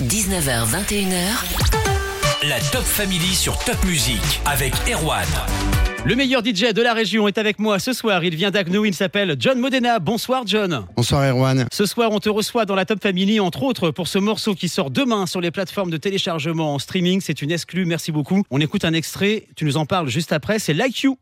19h, 21h. La Top Family sur Top Music avec Erwan. Le meilleur DJ de la région est avec moi ce soir. Il vient d'Agno, il s'appelle John Modena. Bonsoir John. Bonsoir Erwan. Ce soir, on te reçoit dans la Top Family, entre autres pour ce morceau qui sort demain sur les plateformes de téléchargement en streaming. C'est une exclue, merci beaucoup. On écoute un extrait, tu nous en parles juste après, c'est Like You.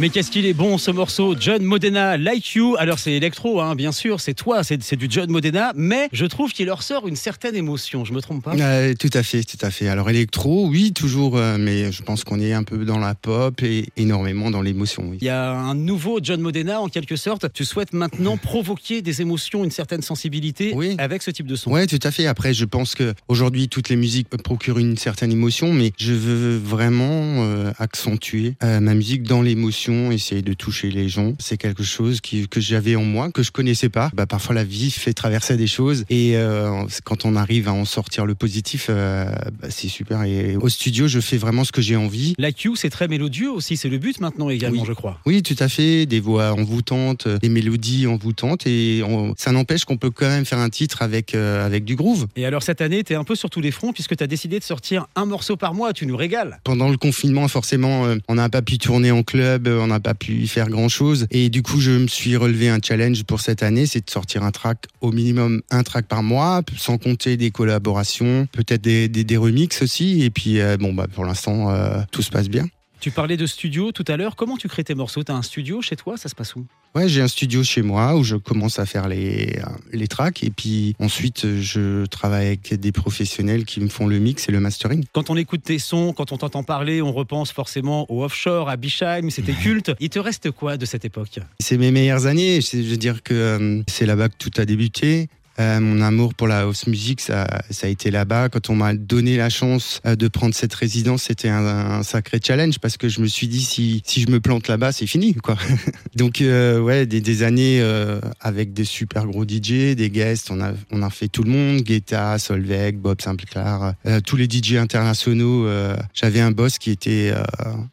Mais qu'est-ce qu'il est bon ce morceau, John Modena, Like You. Alors c'est électro, hein, bien sûr, c'est toi, c'est du John Modena, mais je trouve qu'il leur sort une certaine émotion. Je me trompe pas? Euh, tout à fait, tout à fait. Alors électro, oui, toujours, euh, mais je pense qu'on est un peu dans la pop et énormément dans l'émotion. Oui. Il y a un nouveau John Modena en quelque sorte. Tu souhaites maintenant provoquer des émotions, une certaine sensibilité Oui. avec ce type de son? Ouais, tout à fait. Après, je pense que aujourd'hui, toutes les musiques procurent une certaine émotion, mais je veux vraiment euh, accentuer ma musique dans l'émotion, essayer de toucher les gens. C'est quelque chose qui, que j'avais en moi, que je connaissais pas. Bah, parfois, la vie fait traverser des choses, et euh, quand on arrive à en sortir le positif, euh, bah, c'est super. Et au studio, je fais vraiment ce que j'ai envie. Like You, c'est très mélodieux aussi, c'est le but maintenant également, Oui. je crois. Oui, tout à fait. Des voix envoûtantes, euh, des mélodies envoûtantes, et on- ça n'empêche qu'on peut quand même faire un titre avec euh, avec du groove. Et alors cette année, tu es un peu sur tous les fronts puisque tu as décidé de sortir un morceau par mois, tu nous régales. Pendant le confinement, forcément, on n'a pas pu tourner en club, on n'a pas pu faire grand chose. Et du coup, je me suis relevé un challenge pour cette année, c'est de sortir un track au minimum un track par mois, sans compter des collaborations, peut-être des, des, des remixes aussi. Et puis, euh, bon, bah, pour l'instant, euh, tout se passe bien. Tu parlais de studio tout à l'heure, comment tu crées tes morceaux? Tu as un studio chez toi, ça se passe où? Ouais, j'ai un studio chez moi où je commence à faire les, les tracks. Et puis ensuite, je travaille avec des professionnels qui me font le mix et le mastering. Quand on écoute tes sons, quand on t'entend parler, on repense forcément au offshore, à Bichheim, c'était culte. Il te reste quoi de cette époque? C'est mes meilleures années. Je veux dire que euh, c'est là-bas que tout a débuté. Euh, mon amour pour la house music, ça, ça a été là-bas. Quand on m'a donné la chance euh, de prendre cette résidence, c'était un, sacré challenge parce que je me suis dit si, si je me plante là-bas, c'est fini, quoi. Donc euh, ouais, des, des années euh, avec des super gros DJ, des guests. On a, on a fait tout le monde, Guetta, Solveig, Bob Sinclair, euh, tous les DJ internationaux. J'avais un boss qui était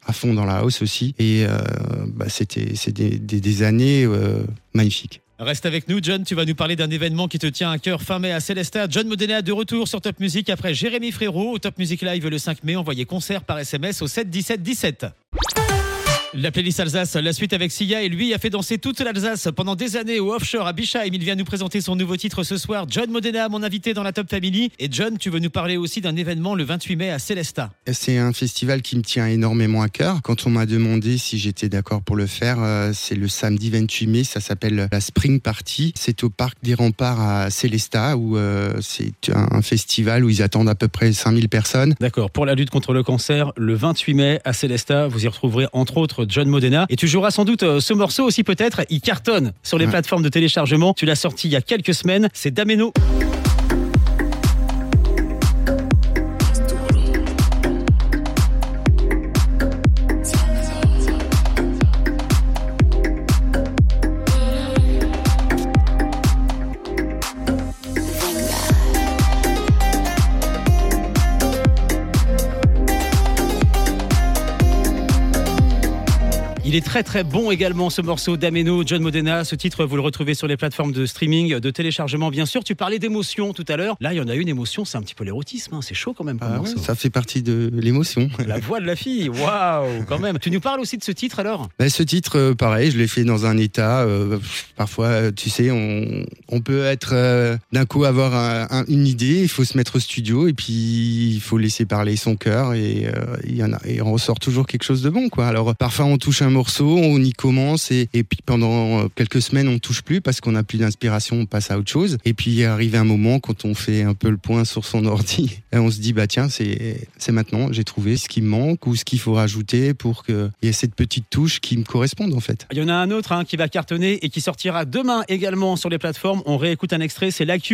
à fond dans la house aussi, et bah, c'était c'est des, des, des années magnifiques. Reste avec nous, John. Tu vas nous parler d'un événement qui te tient à cœur fin mai à Célestat. John Modena de retour sur Top Music après Jérémy Frérot au Top Music Live le 5 mai. Envoyez concert par SMS au 7 17 17. La playlist Alsace, la suite avec Sia et lui a fait danser toute l'Alsace pendant des années au offshore à Bichheim. Il vient nous présenter son nouveau titre ce soir. John Modena, mon invité dans la Top Family. Et John, tu veux nous parler aussi d'un événement le 28 mai à Célestat. C'est un festival qui me tient énormément à cœur. Quand on m'a demandé si j'étais d'accord pour le faire, euh, c'est le samedi 28 mai, ça s'appelle la Spring Party. C'est au parc des remparts à Célestat où euh, c'est un festival où ils attendent à peu près 5000 personnes. D'accord, pour la lutte contre le cancer, le 28 mai à Célestat, vous y retrouverez entre autres John Modena. Et tu joueras sans doute euh, ce morceau aussi peut-être. Il cartonne sur les Ouais. plateformes de téléchargement. Tu l'as sorti il y a quelques semaines. C'est Dameno. Il est très très bon également ce morceau d'Ameno, John Modena. Ce titre, vous le retrouvez sur les plateformes de streaming, de téléchargement bien sûr. Tu parlais d'émotion tout à l'heure. Là, il y en a une émotion, c'est un petit peu l'érotisme. hein. C'est chaud quand même comme Ah ouais, ça fait partie de l'émotion. La voix de la fille, waouh, quand même. Tu nous parles aussi de ce titre alors? Ben, ce titre, euh, pareil, je l'ai fait dans un état. euh, parfois, tu sais, on, on peut être euh, d'un coup avoir un- un- une idée, il faut se mettre au studio et puis il faut laisser parler son cœur et euh, il y en a, et on ressort toujours quelque chose de bon, quoi. Alors parfois on touche un on y commence et, puis pendant euh, quelques semaines on touche plus parce qu'on n'a plus d'inspiration, on passe à autre chose. Et puis arrive un moment quand on fait un peu le point sur son ordi, et on se dit bah tiens c'est maintenant, j'ai trouvé ce qui me manque ou ce qu'il faut rajouter pour qu'il y ait cette petite touche qui me corresponde en fait. Il y en a un autre hein, qui va cartonner et qui sortira demain également sur les plateformes. On réécoute un extrait, c'est Like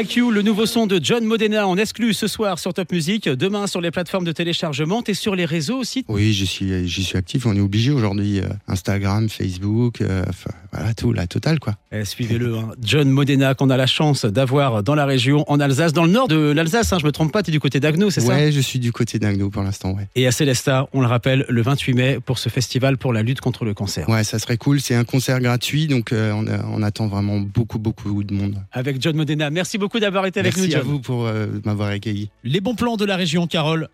Like You, le nouveau son de John Modena en exclu ce soir sur Top Music, demain sur les plateformes de téléchargement et sur les réseaux aussi. Oui, j'y suis, j'y suis actif. On est obligé aujourd'hui. euh, Instagram, Facebook, euh, enfin, voilà tout, la totale quoi. Eh, Suivez-le, hein. John Modena qu'on a la chance d'avoir dans la région, en Alsace, dans le nord de l'Alsace, hein, je me trompe pas, tu es du côté d'Agno, c'est ça? Ouais, je suis du côté d'Agno pour l'instant. Ouais. Et à Célesta, on le rappelle, le 28 mai pour ce festival pour la lutte contre le cancer. Ouais, ça serait cool. C'est un concert gratuit, donc euh, on attend vraiment beaucoup, beaucoup de monde. Avec John Modena. Merci beaucoup d'avoir été avec Merci nous, à John. vous pour euh, m'avoir accueilli. Les bons plans de la région, Carole.